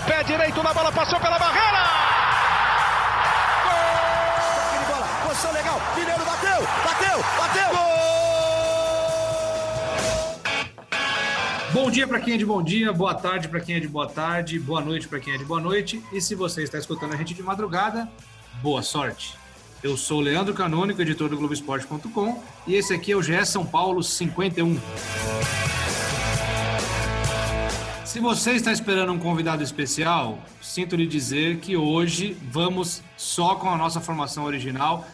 Fábio, pé direito na bola, passou pela barreira! Gol! bola, posição legal, Mineiro bateu, bateu, bateu! Gol! Bom dia para quem é de bom dia, boa tarde para quem é de boa tarde, boa noite para quem é de boa noite. E se você está escutando a gente de madrugada, boa sorte. Eu sou o Leandro Canônico, editor do Globoesporte.com, e esse aqui é o GE São Paulo 51. Se você está esperando um convidado especial, sinto lhe dizer que hoje vamos só com a nossa formação original,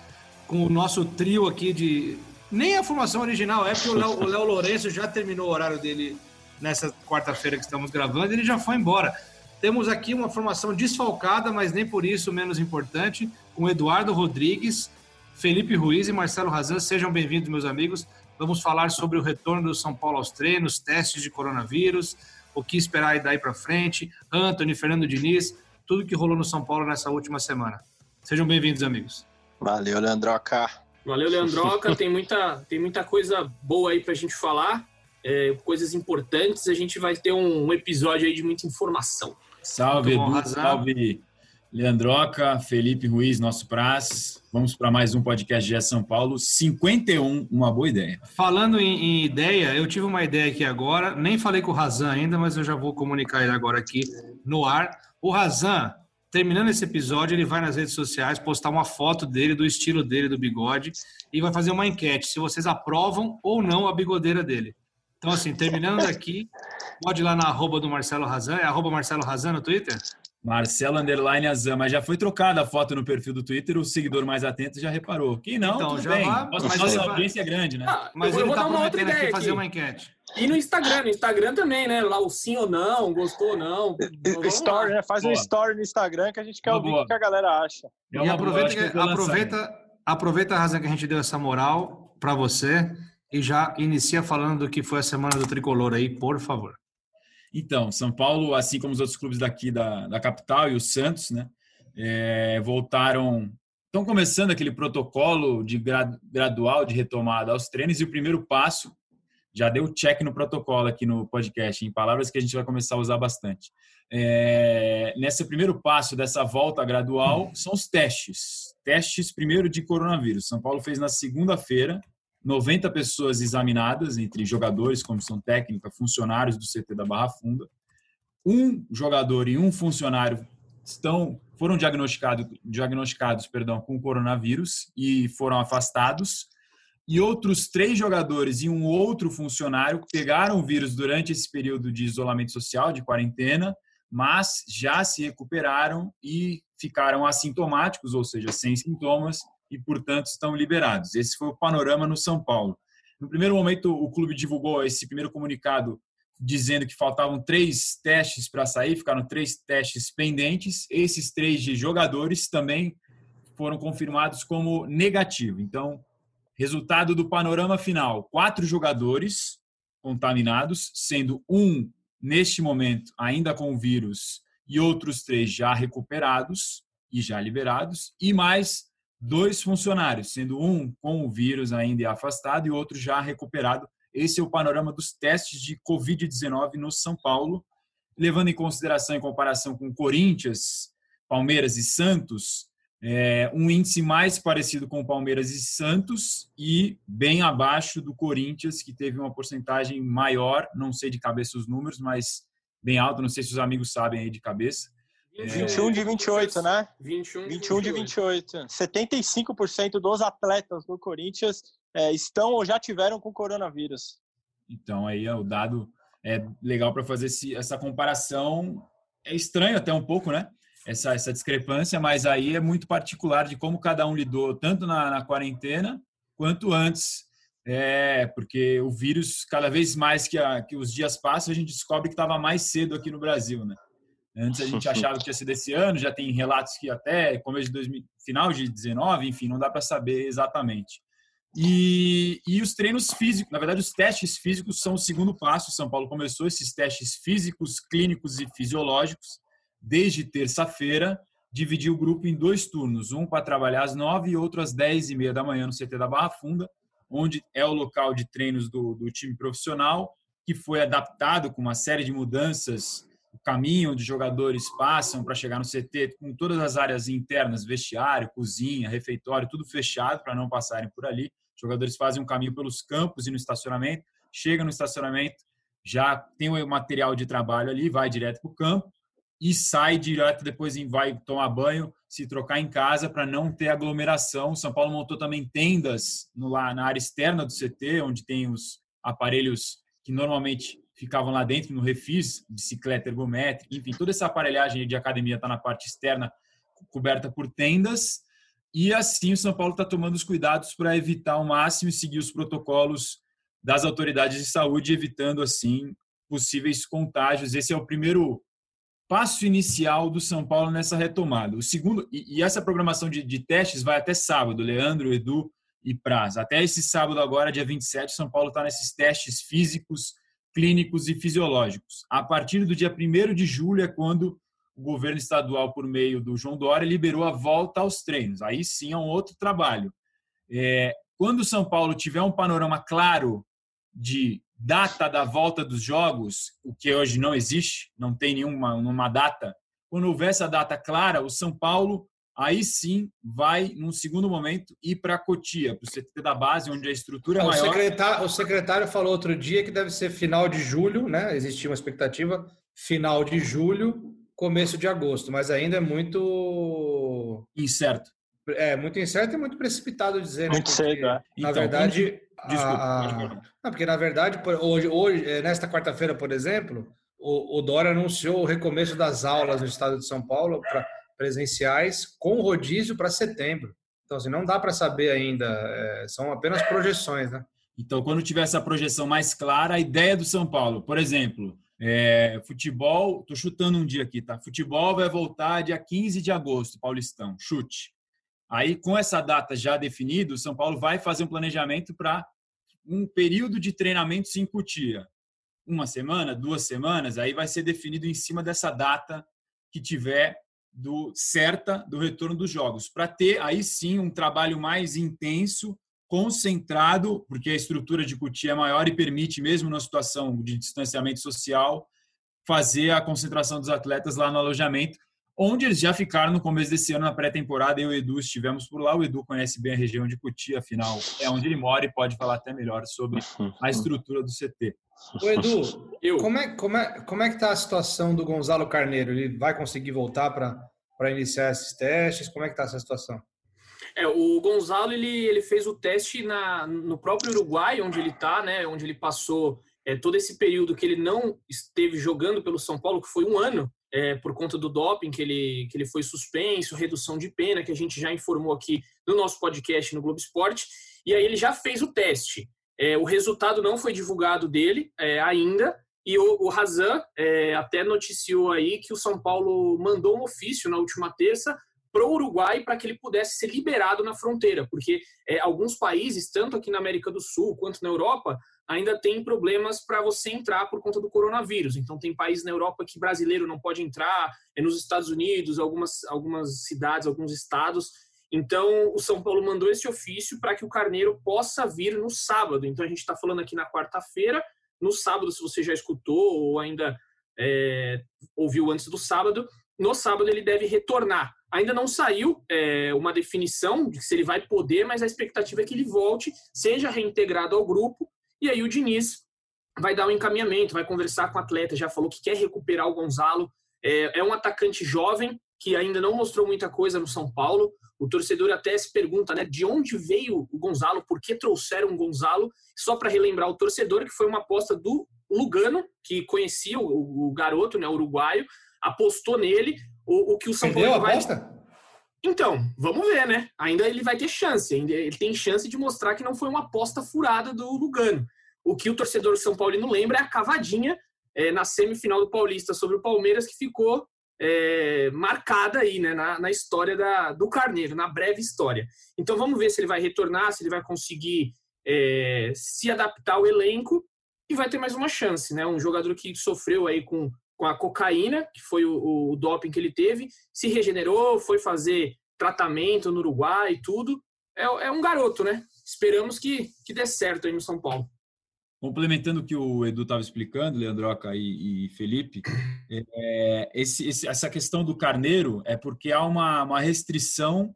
com o nosso trio aqui de. Nem a formação original, é porque o Léo Lourenço já terminou o horário dele nessa quarta-feira que estamos gravando, ele já foi embora. Temos aqui uma formação desfalcada, mas nem por isso menos importante, com Eduardo Rodrigues, Felipe Ruiz e Marcelo Razan. Sejam bem-vindos, meus amigos. Vamos falar sobre o retorno do São Paulo aos treinos, testes de coronavírus, o que esperar daí para frente, Anthony, Fernando Diniz, tudo que rolou no São Paulo nessa última semana. Sejam bem-vindos, amigos. Valeu, Leandroca. Valeu, Leandroca. tem, muita, tem muita coisa boa aí para a gente falar, é, coisas importantes. A gente vai ter um, um episódio aí de muita informação. Salve, Edu, salve, Leandroca, Felipe Ruiz, nosso prazo. Vamos para mais um podcast de São Paulo. 51, uma boa ideia. Falando em, em, ideia, eu tive uma ideia aqui agora. Nem falei com o Razan ainda, mas eu já vou comunicar ele agora aqui no ar. O Razan, terminando esse episódio, ele vai nas redes sociais postar uma foto dele, do estilo dele, do bigode, e vai fazer uma enquete se vocês aprovam ou não a bigodeira dele. Então, assim, terminando daqui, pode ir lá na arroba do Marcelo Razan. É arroba Marcelo Razan no Twitter? Marcelo Underline Azam, mas já foi trocada a foto no perfil do Twitter, o seguidor mais atento já reparou. Quem não, então, já bem. Vai, nossa, mas nossa audiência é grande, né? Ah, mas eu ele tá prometendo aqui fazer uma enquete. E no Instagram, no Instagram também, né? Lá o sim ou não, gostou ou não. story, né? Faz boa. um story no Instagram que a gente quer ouvir o que a galera acha. É e aproveita, que, que aproveita, aproveita a razão que a gente deu essa moral para você e já inicia falando do que foi a semana do Tricolor aí, por favor. Então, São Paulo, assim como os outros clubes daqui da, da capital e o Santos, né, é, voltaram, estão começando aquele protocolo de grad, gradual de retomada aos treinos e o primeiro passo já deu check no protocolo aqui no podcast, em palavras que a gente vai começar a usar bastante. É, nesse primeiro passo dessa volta gradual são os testes. Testes primeiro de coronavírus. São Paulo fez na segunda-feira 90 pessoas examinadas, entre jogadores, comissão técnica, funcionários do CT da Barra Funda. Um jogador e um funcionário estão foram diagnosticados, diagnosticados perdão, com coronavírus e foram afastados. E outros três jogadores e um outro funcionário pegaram o vírus durante esse período de isolamento social, de quarentena, mas já se recuperaram e ficaram assintomáticos, ou seja, sem sintomas, e, portanto, estão liberados. Esse foi o panorama no São Paulo. No primeiro momento, o clube divulgou esse primeiro comunicado dizendo que faltavam três testes para sair, ficaram três testes pendentes. Esses três de jogadores também foram confirmados como negativo. Então, resultado do panorama final: quatro jogadores contaminados, sendo um neste momento ainda com o vírus e outros três já recuperados e já liberados, e mais dois funcionários, sendo um com o vírus ainda afastado e outro já recuperado. Esse é o panorama dos testes de Covid-19 no São Paulo, levando em consideração, em comparação com Corinthians, Palmeiras e Santos, é, um índice mais parecido com Palmeiras e Santos e bem abaixo do Corinthians, que teve uma porcentagem maior, não sei de cabeça os números, mas bem alto, não sei se os amigos sabem aí de cabeça, 21 de 28, né? 21, 21 de 28. 75% dos atletas do Corinthians é, estão ou já tiveram com coronavírus. Então, aí é o dado é legal para fazer esse, essa comparação. É estranho até um pouco, né? Essa, essa discrepância, mas aí é muito particular de como cada um lidou, tanto na, na quarentena quanto antes. É, porque o vírus, cada vez mais que, a, que os dias passam, a gente descobre que estava mais cedo aqui no Brasil, né? Antes a gente achava que tinha sido esse ano, já tem relatos que até começo de 2000, final de 19, enfim, não dá para saber exatamente. E, e os treinos físicos, na verdade, os testes físicos são o segundo passo. São Paulo começou esses testes físicos, clínicos e fisiológicos desde terça-feira. Dividiu o grupo em dois turnos, um para trabalhar às nove e outro às dez e meia da manhã no CT da Barra Funda, onde é o local de treinos do, do time profissional, que foi adaptado com uma série de mudanças caminho os jogadores passam para chegar no CT, com todas as áreas internas, vestiário, cozinha, refeitório, tudo fechado para não passarem por ali. Os jogadores fazem um caminho pelos campos e no estacionamento, chegam no estacionamento, já tem o material de trabalho ali, vai direto para o campo e sai direto, depois vai tomar banho, se trocar em casa para não ter aglomeração. São Paulo montou também tendas no, lá na área externa do CT, onde tem os aparelhos que normalmente ficavam lá dentro no refis, bicicleta ergométrica, enfim, toda essa aparelhagem de academia está na parte externa, coberta por tendas. E assim o São Paulo está tomando os cuidados para evitar ao máximo e seguir os protocolos das autoridades de saúde, evitando assim possíveis contágios. Esse é o primeiro passo inicial do São Paulo nessa retomada. O segundo e, e essa programação de, de, testes vai até sábado, Leandro, Edu e Praz. Até esse sábado agora, dia 27, São Paulo está nesses testes físicos clínicos e fisiológicos. A partir do dia 1 de julho é quando o governo estadual, por meio do João Dória, liberou a volta aos treinos. Aí sim é um outro trabalho. É, quando o São Paulo tiver um panorama claro de data da volta dos jogos, o que hoje não existe, não tem nenhuma uma data, quando houver essa data clara, o São Paulo aí sim vai, num segundo momento, ir para Cotia, para o CT da base, onde a estrutura é o maior. Secretário, o secretário falou outro dia que deve ser final de julho, né? Existia uma expectativa final de julho, começo de agosto, mas ainda é muito incerto. É muito incerto e muito precipitado dizer, né? Muito cedo, é. Na então, verdade, desculpa, a... não, porque na verdade hoje, hoje é, nesta quarta-feira, por exemplo, o, o Dória anunciou o recomeço das aulas no estado de São Paulo para presenciais com rodízio para setembro. Então, assim, não dá para saber ainda, é, são apenas projeções, né? Então, quando tiver essa projeção mais clara, a ideia do São Paulo, por exemplo, é, futebol, estou chutando um dia aqui, tá? Futebol vai voltar dia 15 de agosto, Paulistão, chute. Aí, com essa data já definida, o São Paulo vai fazer um planejamento para um período de treinamento em Cutia. Uma semana, duas semanas, aí vai ser definido em cima dessa data que tiver do certa do retorno dos jogos, para ter aí sim um trabalho mais intenso, concentrado, porque a estrutura de Cutia é maior e permite, mesmo na situação de distanciamento social, fazer a concentração dos atletas lá no alojamento, onde eles já ficaram no começo desse ano na pré-temporada. Eu e o Edu estivemos por lá. O Edu conhece bem a região de Cutia, afinal, é onde ele mora e pode falar até melhor sobre a estrutura do CT. Ô Edu, eu. Como, é, como, é, como é que está a situação do Gonzalo Carneiro? Ele vai conseguir voltar para iniciar esses testes? Como é que está essa situação? É, o Gonzalo ele, ele fez o teste na, no próprio Uruguai, onde ele está, né? Onde ele passou é, todo esse período que ele não esteve jogando pelo São Paulo, que foi um ano, é, por conta do doping, que ele, que ele foi suspenso, redução de pena, que a gente já informou aqui no nosso podcast no Globo Esporte. E aí ele já fez o teste. É, o resultado não foi divulgado dele é, ainda, e o, o Razan é, até noticiou aí que o São Paulo mandou um ofício na última terça para o Uruguai para que ele pudesse ser liberado na fronteira, porque é, alguns países, tanto aqui na América do Sul quanto na Europa, ainda tem problemas para você entrar por conta do coronavírus. Então, tem países na Europa que brasileiro não pode entrar, é nos Estados Unidos, algumas, algumas cidades, alguns estados então, o São Paulo mandou esse ofício para que o Carneiro possa vir no sábado. Então, a gente está falando aqui na quarta-feira. No sábado, se você já escutou ou ainda é, ouviu antes do sábado, no sábado ele deve retornar. Ainda não saiu é, uma definição de se ele vai poder, mas a expectativa é que ele volte, seja reintegrado ao grupo, e aí o Diniz vai dar um encaminhamento, vai conversar com o atleta, já falou que quer recuperar o Gonzalo. É, é um atacante jovem que ainda não mostrou muita coisa no São Paulo. O torcedor até se pergunta, né, de onde veio o Gonzalo, por que trouxeram o Gonzalo? Só para relembrar o torcedor que foi uma aposta do Lugano, que conhecia o, o garoto, né, uruguaio, apostou nele, o, o que o São Perdeu Paulo vai... aposta? Então, vamos ver, né? Ainda ele vai ter chance, ainda ele tem chance de mostrar que não foi uma aposta furada do Lugano. O que o torcedor São Paulino lembra é a cavadinha é, na semifinal do Paulista sobre o Palmeiras, que ficou é, marcada aí né, na, na história da, do Carneiro, na breve história. Então vamos ver se ele vai retornar, se ele vai conseguir é, se adaptar ao elenco e vai ter mais uma chance, né? Um jogador que sofreu aí com, com a cocaína, que foi o, o doping que ele teve, se regenerou, foi fazer tratamento no Uruguai e tudo. É, é um garoto, né? Esperamos que, que dê certo aí no São Paulo. complementando o que o Edu estava explicando, Leandroca e, e Felipe, é, esse, esse, essa questão do carneiro é porque há uma, uma restrição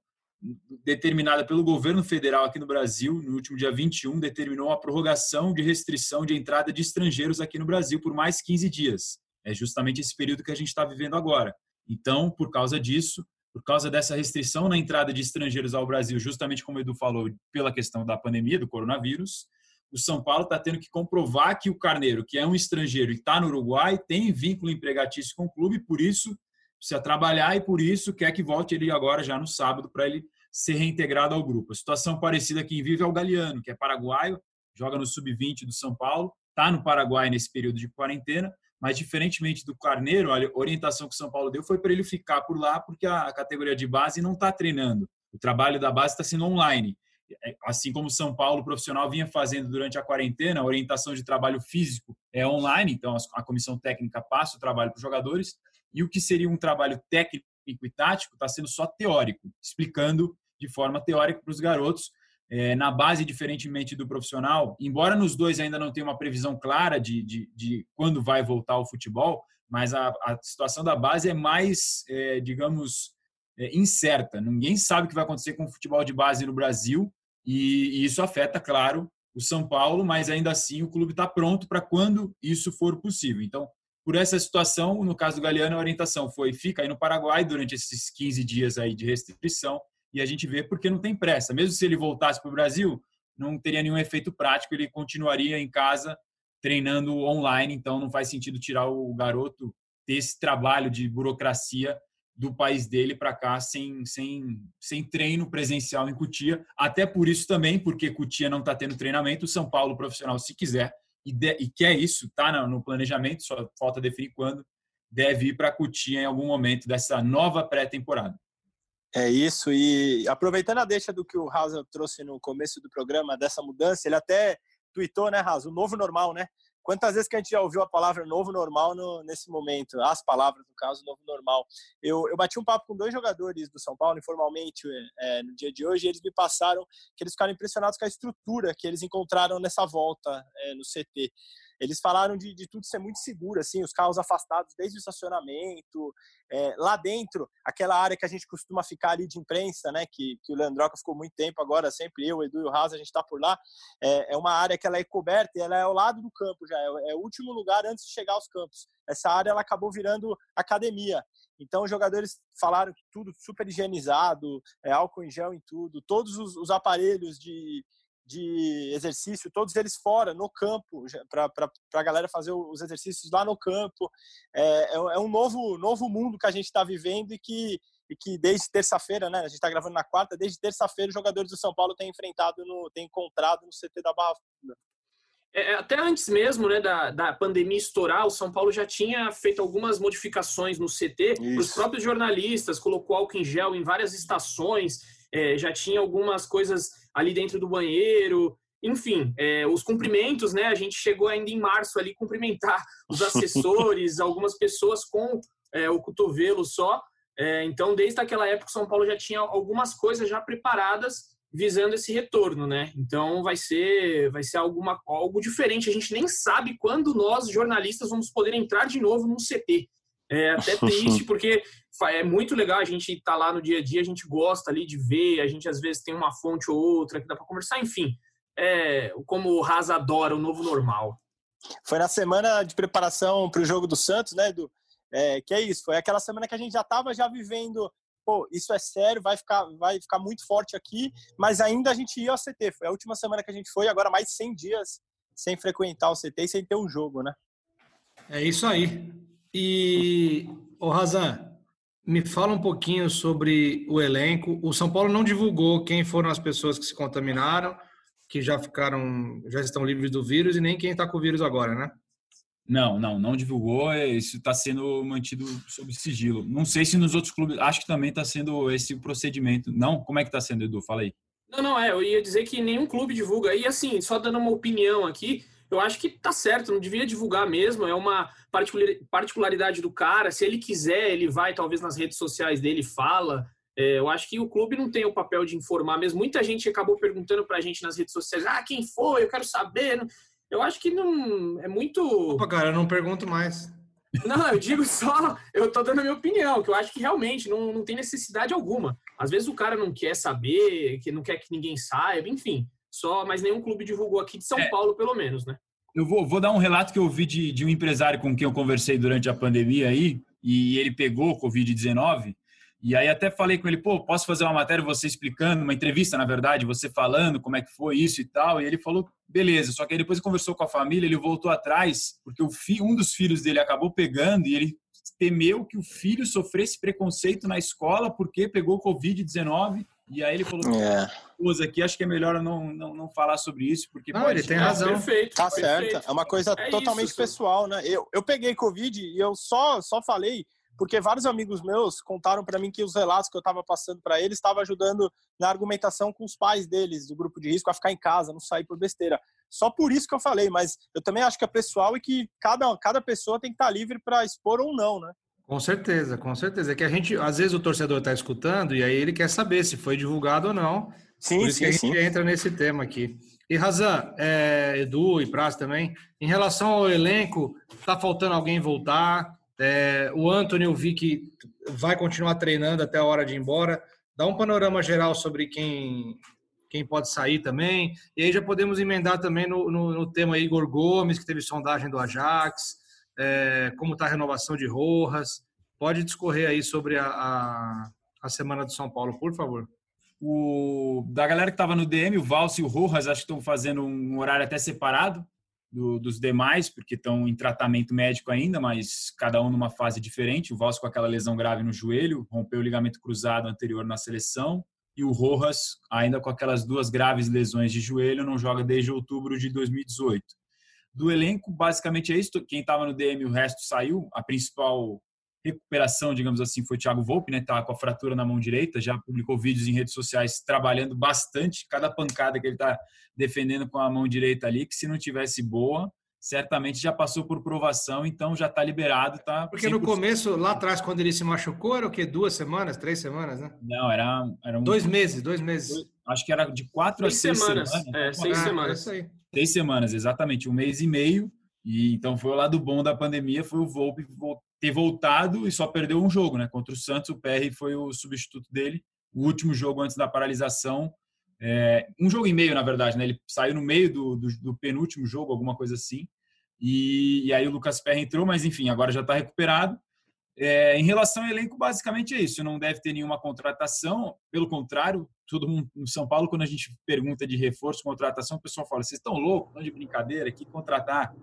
determinada pelo governo federal aqui no Brasil, no último dia 21, determinou a prorrogação de restrição de entrada de estrangeiros aqui no Brasil por mais 15 dias. É justamente esse período que a gente está vivendo agora. Então, por causa disso, por causa dessa restrição na entrada de estrangeiros ao Brasil, justamente como o Edu falou, pela questão da pandemia, do coronavírus, o São Paulo está tendo que comprovar que o Carneiro, que é um estrangeiro e está no Uruguai, tem vínculo empregatício com o clube, por isso precisa trabalhar e por isso quer que volte ele agora já no sábado para ele ser reintegrado ao grupo. A situação parecida quem vive é o Galeano, que é paraguaio, joga no sub-20 do São Paulo, está no Paraguai nesse período de quarentena, mas diferentemente do Carneiro, a orientação que o São Paulo deu foi para ele ficar por lá, porque a categoria de base não está treinando. O trabalho da base está sendo online. É, assim como o São Paulo profissional vinha fazendo durante a quarentena, a orientação de trabalho físico é online, então a comissão técnica passa o trabalho para os jogadores, e o que seria um trabalho técnico e tático está sendo só teórico, explicando de forma teórica para os garotos é, na base, diferentemente do profissional, embora nos dois ainda não tenha uma previsão clara de, de, de quando vai voltar o futebol, mas a, a situação da base é mais, é, digamos, é, incerta. Ninguém sabe o que vai acontecer com o futebol de base no Brasil e, e isso afeta, claro, o São Paulo, mas ainda assim o clube está pronto para quando isso for possível. Então, por essa situação, no caso do Galeano, a orientação foi fica aí no Paraguai durante esses 15 dias aí de restrição e a gente vê porque não tem pressa. Mesmo se ele voltasse para o Brasil, não teria nenhum efeito prático, ele continuaria em casa treinando online, então não faz sentido tirar o garoto desse trabalho de burocracia do país dele para cá sem, sem, sem treino presencial em Cutia. Até por isso também, porque Cutia não está tendo treinamento, o São Paulo profissional, se quiser e, de, e quer isso, está no planejamento, só falta definir quando, deve ir para Cutia em algum momento dessa nova pré-temporada. É isso, e aproveitando a deixa do que o Raza trouxe no começo do programa, dessa mudança, ele até tweetou, né, Raza, o novo normal, né? Quantas vezes que a gente já ouviu a palavra novo normal no, nesse momento? As palavras, no caso, novo normal. Eu, eu bati um papo com dois jogadores do São Paulo, informalmente, é, no dia de hoje, e eles me passaram que eles ficaram impressionados com a estrutura que eles encontraram nessa volta é, no CT. Eles falaram de, de tudo ser muito seguro, assim, os carros afastados desde o estacionamento, é, lá dentro, aquela área que a gente costuma ficar ali de imprensa, né, que, que o Leandroca ficou muito tempo agora, sempre eu, Edu e o Raza, a gente está por lá, é, é, uma área que ela é coberta e ela é ao lado do campo já, é, é o último lugar antes de chegar aos campos. Essa área ela acabou virando academia. Então, os jogadores falaram que tudo super higienizado, é, álcool em gel em tudo, todos os, os aparelhos de, de exercício, todos eles fora, no campo, para a galera fazer os exercícios lá no campo. É, é, é um novo, novo mundo que a gente está vivendo e que, e que desde terça-feira, né, a gente está gravando na quarta, desde terça-feira os jogadores do São Paulo têm enfrentado, no, têm encontrado no CT da Barra Funda. É, até antes mesmo né, da, da pandemia estourar, o São Paulo já tinha feito algumas modificações no CT para os próprios jornalistas, colocou álcool em gel em várias estações, é, já tinha algumas coisas ali dentro do banheiro. Enfim, é, os cumprimentos, né? A gente chegou ainda em março ali cumprimentar os assessores, algumas pessoas com é, o cotovelo só. É, então, desde aquela época, São Paulo já tinha algumas coisas já preparadas visando esse retorno, né? Então vai ser vai ser alguma algo diferente. A gente nem sabe quando nós jornalistas vamos poder entrar de novo num CT. É até triste porque é muito legal a gente estar tá lá no dia a dia, a gente gosta ali de ver, a gente às vezes tem uma fonte ou outra que dá para conversar, enfim. É, como o Raza adora o novo normal. Foi na semana de preparação para o jogo do Santos, né, Edu? É, que é isso, foi aquela semana que a gente já estava já vivendo, pô, isso é sério, vai ficar, vai ficar muito forte aqui, mas ainda a gente ia ao CT. Foi a última semana que a gente foi, agora mais 100 dias sem frequentar o CT e sem ter um jogo, né? É isso aí. E, o Razan, me fala um pouquinho sobre o elenco. O São Paulo não divulgou quem foram as pessoas que se contaminaram, que já ficaram, já estão livres do vírus e nem quem está com o vírus agora, né? Não, não, não divulgou. É, isso está sendo mantido sob sigilo. Não sei se nos outros clubes, acho que também está sendo esse procedimento. Não, como é que está sendo, Edu? Fala aí. Não, não, é. Eu ia dizer que nenhum clube divulga. E assim, só dando uma opinião aqui, eu acho que tá certo, não devia divulgar mesmo, é uma particularidade do cara, se ele quiser, ele vai talvez nas redes sociais dele fala, é, eu acho que o clube não tem o papel de informar mesmo, muita gente acabou perguntando pra gente nas redes sociais, ah, quem foi, eu quero saber, Eu acho que não é muito. Opa, cara, eu não pergunto mais. Não, eu digo só, eu tô dando a minha opinião, que eu acho que realmente não, não tem necessidade alguma. Às vezes o cara não quer saber, que não quer que ninguém saiba, enfim. Só, mas nenhum clube divulgou aqui de São é. Paulo, pelo menos, né? Eu vou, vou dar um relato que eu vi de, de um empresário com quem eu conversei durante a pandemia aí, e ele pegou Covid-19, e aí até falei com ele, pô, posso fazer uma matéria você explicando, uma entrevista, na verdade, você falando como é que foi isso e tal. E ele falou, beleza. Só que aí depois conversou com a família, ele voltou atrás, porque o fi, um dos filhos dele acabou pegando e ele temeu que o filho sofresse preconceito na escola porque pegou Covid-19. E aí ele falou, é. aqui, acho que é melhor não, não, não falar sobre isso, porque não, ele tem razão. Perfeito, tá perfeito. certo. É uma coisa é totalmente isso, pessoal, né? Eu, eu peguei Covid e eu só, só falei porque vários amigos meus contaram para mim que os relatos que eu estava passando para eles estavam ajudando na argumentação com os pais deles, do grupo de risco, a ficar em casa, não sair por besteira. Só por isso que eu falei, mas eu também acho que é pessoal e que cada, cada pessoa tem que estar tá livre para expor ou não, né? Com certeza, com certeza. É que a gente, às vezes o torcedor está escutando e aí ele quer saber se foi divulgado ou não. Sim, Por isso sim, que a gente sim. entra nesse tema aqui. E Razan, é, Edu e Praz também, em relação ao elenco, está faltando alguém voltar? É, o Anthony eu vi que vai continuar treinando até a hora de ir embora. Dá um panorama geral sobre quem, quem pode sair também. E aí já podemos emendar também no, no, no tema Igor Gomes, que teve sondagem do Ajax, é, como está a renovação de Rojas. Pode discorrer aí sobre a, a, a semana do São Paulo, por favor. O, da galera que estava no DM, o Valse e o Rojas, acho que estão fazendo um horário até separado do, dos demais, porque estão em tratamento médico ainda, mas cada um numa fase diferente. O Vasco com aquela lesão grave no joelho, rompeu o ligamento cruzado anterior na seleção, e o Rojas, ainda com aquelas duas graves lesões de joelho, não joga desde outubro de 2018. Do elenco, basicamente é isso. Quem estava no DM, o resto saiu. A principal recuperação, digamos assim, foi o Thiago Volpe, né? Tá com a fratura na mão direita, já publicou vídeos em redes sociais trabalhando bastante, cada pancada que ele está defendendo com a mão direita ali, que se não tivesse boa, certamente já passou por provação, então já está liberado, tá? Porque no começo, lá atrás, quando ele se machucou, era o quê? Duas semanas, três semanas, né? Não, era, era um... dois meses, dois meses. Acho que era de quatro seis a seis semanas. semanas. É, seis ah, semanas. É seis semanas, exatamente, um mês e meio. E então foi o lado bom da pandemia, foi o Volpe ter voltado e só perdeu um jogo, né? Contra o Santos, o PR foi o substituto dele. O último jogo antes da paralisação, é, um jogo e meio, na verdade, né? Ele saiu no meio do, do, do penúltimo jogo, alguma coisa assim. E, e, aí o Lucas Perry entrou, mas enfim, agora já está recuperado. É, em relação ao elenco, basicamente é isso. Não deve ter nenhuma contratação. Pelo contrário, todo mundo no São Paulo, quando a gente pergunta de reforço, contratação, o pessoal fala: vocês estão loucos? Estão de brincadeira? Que contratar?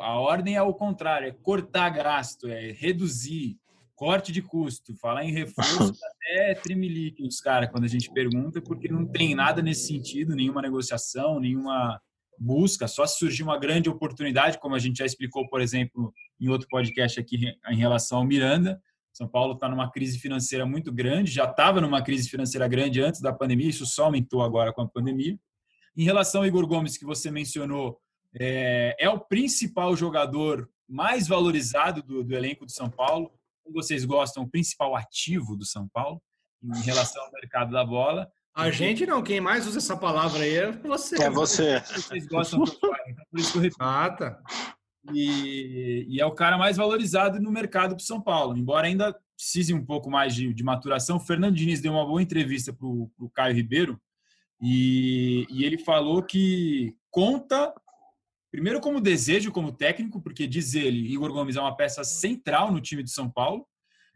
A ordem é o contrário, é cortar gasto, é reduzir, corte de custo. Falar em reforço até trimelique os caras quando a gente pergunta, porque não tem nada nesse sentido, nenhuma negociação, nenhuma busca, só se surgir uma grande oportunidade, como a gente já explicou, por exemplo, em outro podcast aqui em relação ao Miranda. São Paulo está numa crise financeira muito grande, já estava numa crise financeira grande antes da pandemia, isso só aumentou agora com a pandemia. Em relação ao Igor Gomes, que você mencionou, é, é o principal jogador mais valorizado do, do elenco do São Paulo. Como vocês gostam, o principal ativo do São Paulo em relação ao mercado da bola. A gente não, quem mais usa essa palavra aí é você. É você. Vocês gostam do pai, então por isso que eu repito. Ah, tá. E, e, é o cara mais valorizado no mercado para São Paulo, embora ainda precise um pouco mais de, de maturação. O Fernando Diniz deu uma boa entrevista para o Caio Ribeiro e, e ele falou que conta Primeiro, como desejo, como técnico, porque diz ele, Igor Gomes é uma peça central no time de São Paulo.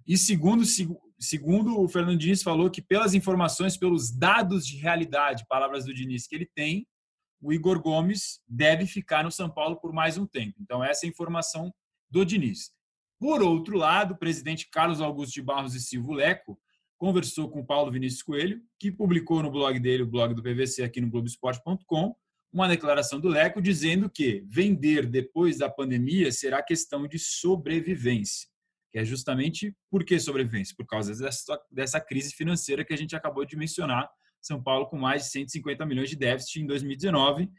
E segundo, segundo o Fernando Diniz falou que pelas informações, pelos dados de realidade, palavras do Diniz que ele tem, o Igor Gomes deve ficar no São Paulo por mais um tempo. Então, essa é a informação do Diniz. Por outro lado, o presidente Carlos Augusto de Barros e Silva Leco conversou com Paulo Vinícius Coelho, que publicou no blog dele, o blog do PVC, aqui no Globoesporte.com, uma declaração do Leco dizendo que vender depois da pandemia será questão de sobrevivência, que é justamente por que sobrevivência? Por causa dessa, dessa crise financeira que a gente acabou de mencionar. São Paulo com mais de 150 milhões de déficit em 2019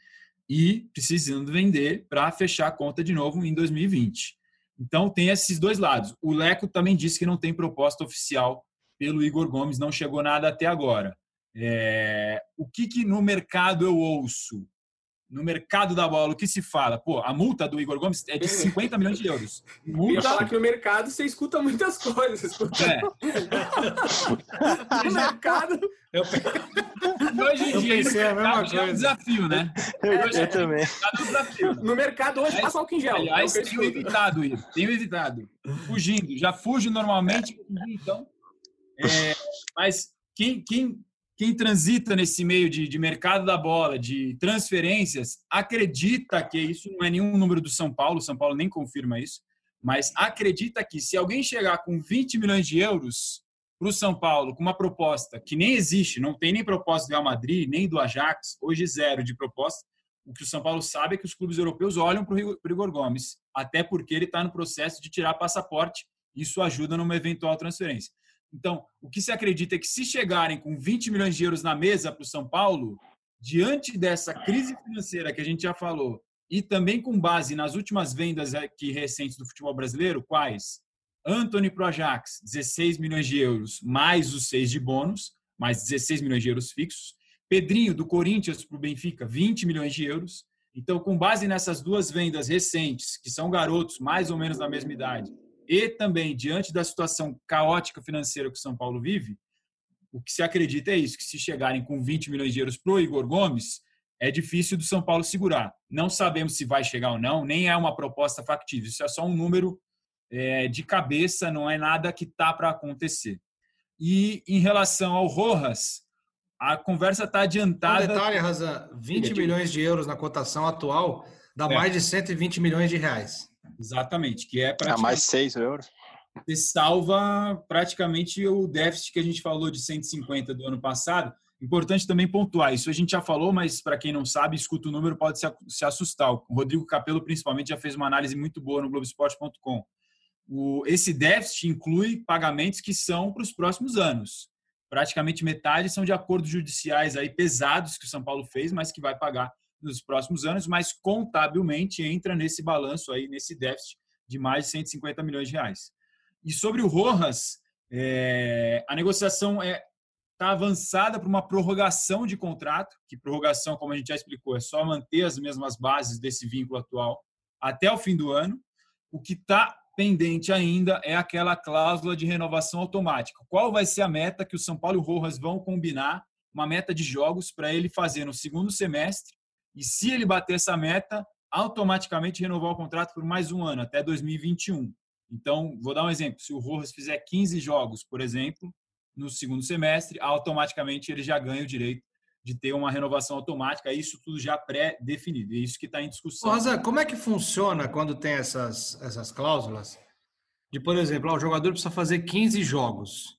e precisando vender para fechar a conta de novo em 2020. Então tem esses dois lados. O Leco também disse que não tem proposta oficial pelo Igor Gomes, não chegou nada até agora. É, o que, que no mercado eu ouço? No mercado da bola, o que se fala? Pô, a multa do Igor Gomes é de 50 milhões de euros. Multa... Eu ia falar que no mercado você escuta muitas coisas. Escuta... É. no mercado... Eu... Hoje em dia, coisa. é um desafio, né? Eu, eu também. É um desafio. No mercado hoje passa álcool em gel. Aliás, é tenho evitado isso. Tenho evitado. Fugindo. Já fujo normalmente, então... É, mas quem, quem quem transita nesse meio de, de, mercado da bola, de transferências, acredita que isso não é nenhum número do São Paulo, São Paulo nem confirma isso, mas acredita que se alguém chegar com 20 milhões de euros para o São Paulo com uma proposta que nem existe, não tem nem proposta do Real Madrid, nem do Ajax, hoje zero de proposta, o que o São Paulo sabe é que os clubes europeus olham para o Igor Gomes, até porque ele está no processo de tirar passaporte, isso ajuda numa eventual transferência. Então, o que se acredita é que se chegarem com 20 milhões de euros na mesa para o São Paulo, diante dessa crise financeira que a gente já falou, e também com base nas últimas vendas aqui recentes do futebol brasileiro, quais? Anthony pro Ajax, 16 milhões de euros, mais os 6 de bônus, mais 16 milhões de euros fixos. Pedrinho, do Corinthians para o Benfica, 20 milhões de euros. Então, com base nessas duas vendas recentes, que são garotos mais ou menos da mesma idade, e também diante da situação caótica financeira que o São Paulo vive, o que se acredita é isso, que se chegarem com 20 milhões de euros para o Igor Gomes, é difícil do São Paulo segurar. Não sabemos se vai chegar ou não, nem é uma proposta factível, isso é só um número é, de cabeça, não é nada que está para acontecer. E em relação ao Rojas, a conversa está adiantada. Um detalhe, Razan, 20 milhões de euros na cotação atual dá é. mais de 120 milhões de reais. Exatamente, que é praticamente... mais 6 euros. Você salva praticamente o déficit que a gente falou de 150 do ano passado. Importante também pontuar, isso a gente já falou, mas para quem não sabe, escuta o número, pode se assustar. O Rodrigo Capello, principalmente, já fez uma análise muito boa no Globoesporte.com. Esse déficit inclui pagamentos que são para os próximos anos. Praticamente metade são de acordos judiciais aí pesados que o São Paulo fez, mas que vai pagar nos próximos anos, mas contabilmente entra nesse balanço aí, nesse déficit de mais de 150 milhões de reais. E sobre o Rojas, é, a negociação é está avançada para uma prorrogação de contrato, que prorrogação, como a gente já explicou, é só manter as mesmas bases desse vínculo atual até o fim do ano. O que está pendente ainda é aquela cláusula de renovação automática. Qual vai ser a meta que o São Paulo e o Rojas vão combinar? Uma meta de jogos para ele fazer no segundo semestre e se ele bater essa meta, automaticamente renovar o contrato por mais um ano, até 2021. Então, vou dar um exemplo. Se o Rojas fizer 15 jogos, por exemplo, no segundo semestre, automaticamente ele já ganha o direito de ter uma renovação automática, isso tudo já pré-definido. É isso que está em discussão. Rosa, como é que funciona quando tem essas, essas cláusulas? De, por exemplo, o jogador precisa fazer 15 jogos,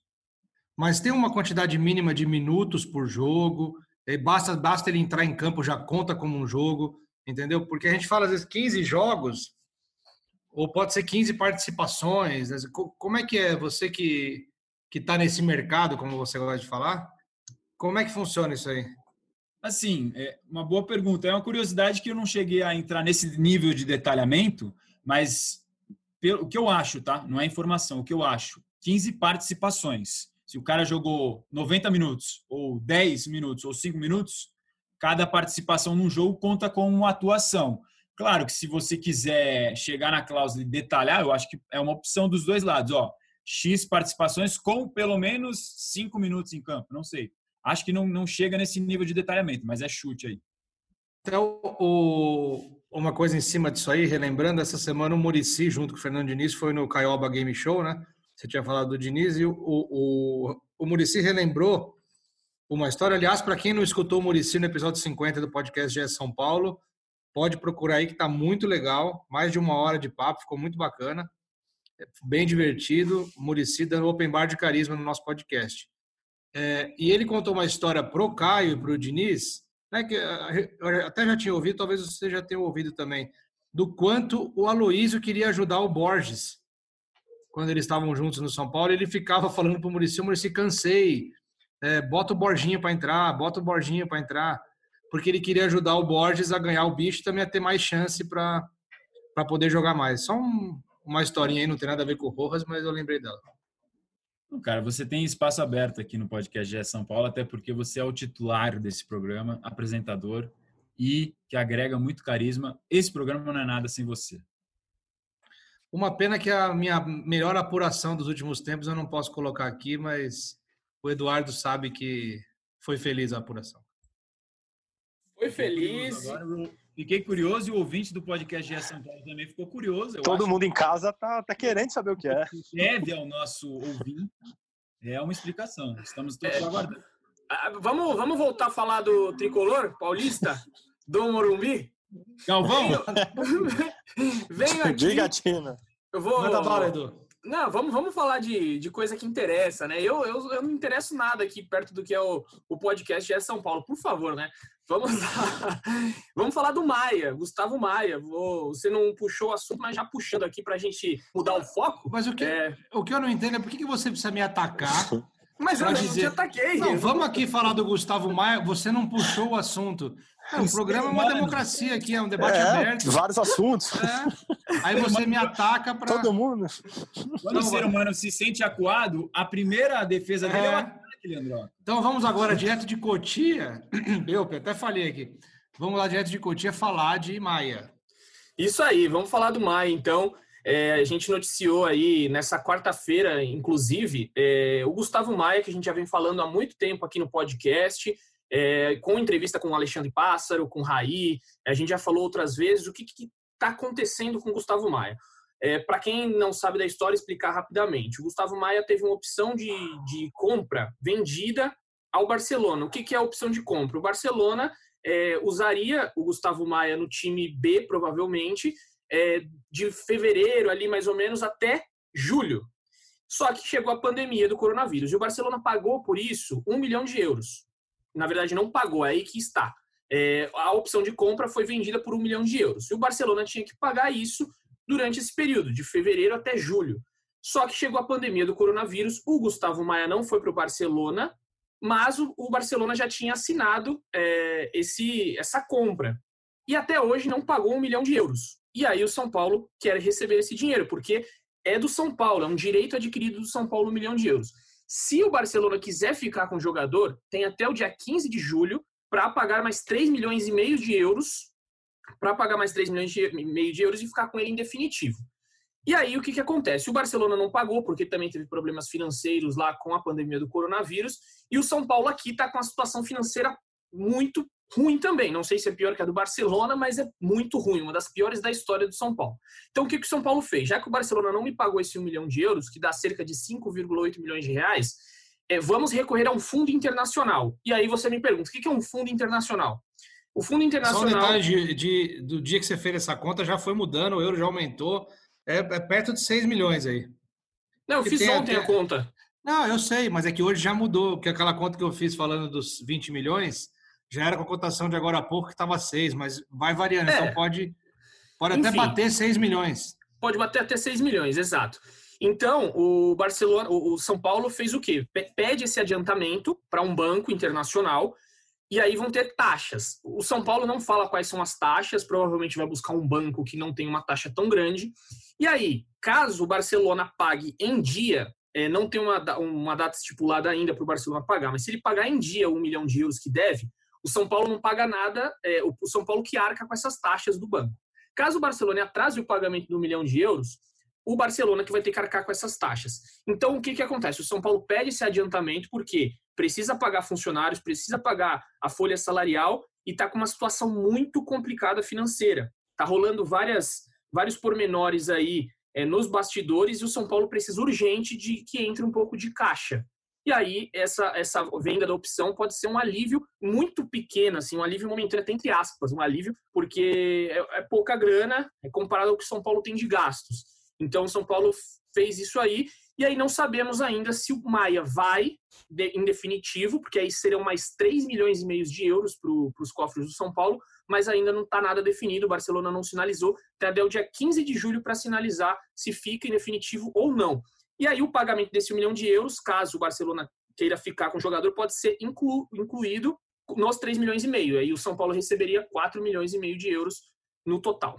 mas tem uma quantidade mínima de minutos por jogo, basta, basta ele entrar em campo, já conta como um jogo, entendeu? Porque a gente fala às vezes 15 jogos, ou pode ser 15 participações. Né? Como é que é você que que está nesse mercado, como você gosta de falar? Como é que funciona isso aí? Assim, é uma boa pergunta. É uma curiosidade que eu não cheguei a entrar nesse nível de detalhamento, mas o que eu acho, tá? Não é informação, o que eu acho. 15 participações. Se o cara jogou 90 minutos, ou 10 minutos, ou 5 minutos, cada participação num jogo conta como uma atuação. Claro que se você quiser chegar na cláusula e detalhar, eu acho que é uma opção dos dois lados. Ó, X participações com pelo menos 5 minutos em campo, não sei. Acho que não, não chega nesse nível de detalhamento, mas é chute aí. Então, o, uma coisa em cima disso aí, relembrando, essa semana o Murici, junto com o Fernando Diniz, foi no Caioba Game Show, né? Você tinha falado do Diniz e o, o, o Murici relembrou uma história. Aliás, para quem não escutou o Murici no episódio 50 do podcast GE São Paulo, pode procurar aí que está muito legal. Mais de uma hora de papo, ficou muito bacana. Bem divertido. Murici dando open bar de carisma no nosso podcast. É, e ele contou uma história pro Caio e pro Diniz, né, que eu até já tinha ouvido, talvez você já tenha ouvido também, do quanto o Aloísio queria ajudar o Borges quando eles estavam juntos no São Paulo, ele ficava falando para o Murici, Murici, cansei, é, bota o Borginha para entrar, bota o Borginha para entrar, porque ele queria ajudar o Borges a ganhar o bicho e também a ter mais chance para poder jogar mais. Só um, uma historinha aí, não tem nada a ver com o Rojas, mas eu lembrei dela. Cara, você tem espaço aberto aqui no podcast GE São Paulo, até porque você é o titular desse programa, apresentador, e que agrega muito carisma. Esse programa não é nada sem você. Uma pena que a minha melhor apuração dos últimos tempos eu não posso colocar aqui, mas o Eduardo sabe que foi feliz a apuração. Foi feliz. Fiquei curioso e o ouvinte do podcast GE São Paulo também ficou curioso. Todo mundo em casa tá, tá querendo saber o que é. Deve ao nosso ouvinte é uma explicação. Estamos todos é, aguardando. Ah, vamos, vamos voltar a falar do tricolor paulista, do Morumbi? Galvão? Venho aqui. Diga, Tina. Eu vou. Manda bala, Edu. Não, vamos, vamos falar de, de coisa que interessa, né? Eu, eu, eu não interesso nada aqui perto do que é o, o podcast é São Paulo, por favor, né? Vamos lá. Vamos falar do Maia, Gustavo Maia. Vou, você não puxou o assunto, mas já puxando aqui para a gente mudar o foco. Mas o que, é... o que eu não entendo é por que, você precisa me atacar Mas eu dizer... não te ataquei. Não, vamos aqui falar do Gustavo Maia. Você não puxou o assunto. Não, o programa é uma democracia aqui, é um debate é, aberto. Vários assuntos. É. Aí você me ataca para. Todo mundo. Quando o ser humano se sente acuado, a primeira defesa dele é, é o ataque, Leandro. Então vamos agora, direto de Cotia. Eu até falei aqui. Vamos lá, direto de Cotia, falar de Maia. Isso aí, vamos falar do Maia, então. É, a gente noticiou aí nessa quarta-feira, inclusive, é, o Gustavo Maia, que a gente já vem falando há muito tempo aqui no podcast, é, com entrevista com o Alexandre Pássaro, com o Raí, a gente já falou outras vezes o que está acontecendo com o Gustavo Maia. É, Para quem não sabe da história, explicar rapidamente. O Gustavo Maia teve uma opção de, de compra vendida ao Barcelona. O que, que é a opção de compra? O Barcelona é, usaria o Gustavo Maia no time B, provavelmente, é, de fevereiro ali mais ou menos até julho. Só que chegou a pandemia do coronavírus e o Barcelona pagou por isso um milhão de euros. Na verdade, não pagou, é aí que está. É, a opção de compra foi vendida por um milhão de euros. E o Barcelona tinha que pagar isso durante esse período, de fevereiro até julho. Só que chegou a pandemia do coronavírus, o Gustavo Maia não foi para o Barcelona, mas o, o, Barcelona já tinha assinado é, esse, essa compra. E até hoje não pagou um milhão de euros. E aí o São Paulo quer receber esse dinheiro, porque é do São Paulo, é um direito adquirido do São Paulo, um milhão de euros. Se o Barcelona quiser ficar com o jogador, tem até o dia 15 de julho para pagar mais 3 milhões e meio de euros, para pagar mais 3 milhões e meio de euros e ficar com ele em definitivo. E aí o que, que acontece? O Barcelona não pagou, porque também teve problemas financeiros lá com a pandemia do coronavírus, e o São Paulo aqui está com a situação financeira muito ruim também. Não sei se é pior que a do Barcelona, mas é muito ruim, uma das piores da história do São Paulo. Então, o que, que o São Paulo fez? Já que o Barcelona não me pagou esse 1 milhão de euros, que dá cerca de 5,8 milhões de reais, é, vamos recorrer a um fundo internacional. E aí você me pergunta, o que, que é um fundo internacional? O fundo internacional... Só um detalhe de, de, do dia que você fez essa conta, já foi mudando, o euro já aumentou, é, é perto de 6 milhões aí. Não, eu fiz ontem até... a conta. Não, eu sei, mas é que hoje já mudou, porque aquela conta que eu fiz falando dos 20 milhões já era com a cotação de agora a pouco que estava 6, mas vai variando. Então é. Então pode, pode até bater 6 milhões. Pode bater até 6 milhões, exato. Então, o Barcelona, o São Paulo fez o quê? Pede esse adiantamento para um banco internacional e aí vão ter taxas. O São Paulo não fala quais são as taxas, provavelmente vai buscar um banco que não tem uma taxa tão grande. E aí, caso o Barcelona pague em dia, é, não tem uma, uma data estipulada ainda para o Barcelona pagar, mas se ele pagar em dia um milhão de euros que deve, o São Paulo não paga nada, é, o São Paulo que arca com essas taxas do banco. Caso o Barcelona atrase o pagamento do milhão de euros, o Barcelona que vai ter que arcar com essas taxas. Então, o que, que acontece? O São Paulo pede esse adiantamento porque precisa pagar funcionários, precisa pagar a folha salarial e está com uma situação muito complicada financeira. Está rolando várias, vários pormenores aí é, nos bastidores e o São Paulo precisa urgente de que entre um pouco de caixa. E aí, essa, essa venda da opção pode ser um alívio muito pequeno, assim, um alívio momentâneo, até entre aspas, um alívio, porque é, é pouca grana é comparado ao que São Paulo tem de gastos. Então, São Paulo fez isso aí, e aí não sabemos ainda se o Maia vai de, em definitivo, porque aí seriam mais 3 milhões e meio de euros para os cofres do São Paulo, mas ainda não está nada definido, o Barcelona não sinalizou, até o dia 15 de julho para sinalizar se fica em definitivo ou não. E aí o pagamento desse um milhão de euros, caso o Barcelona queira ficar com o jogador, pode ser inclu, incluído nos 3 milhões e meio. Aí o São Paulo receberia 4 milhões e meio de euros no total.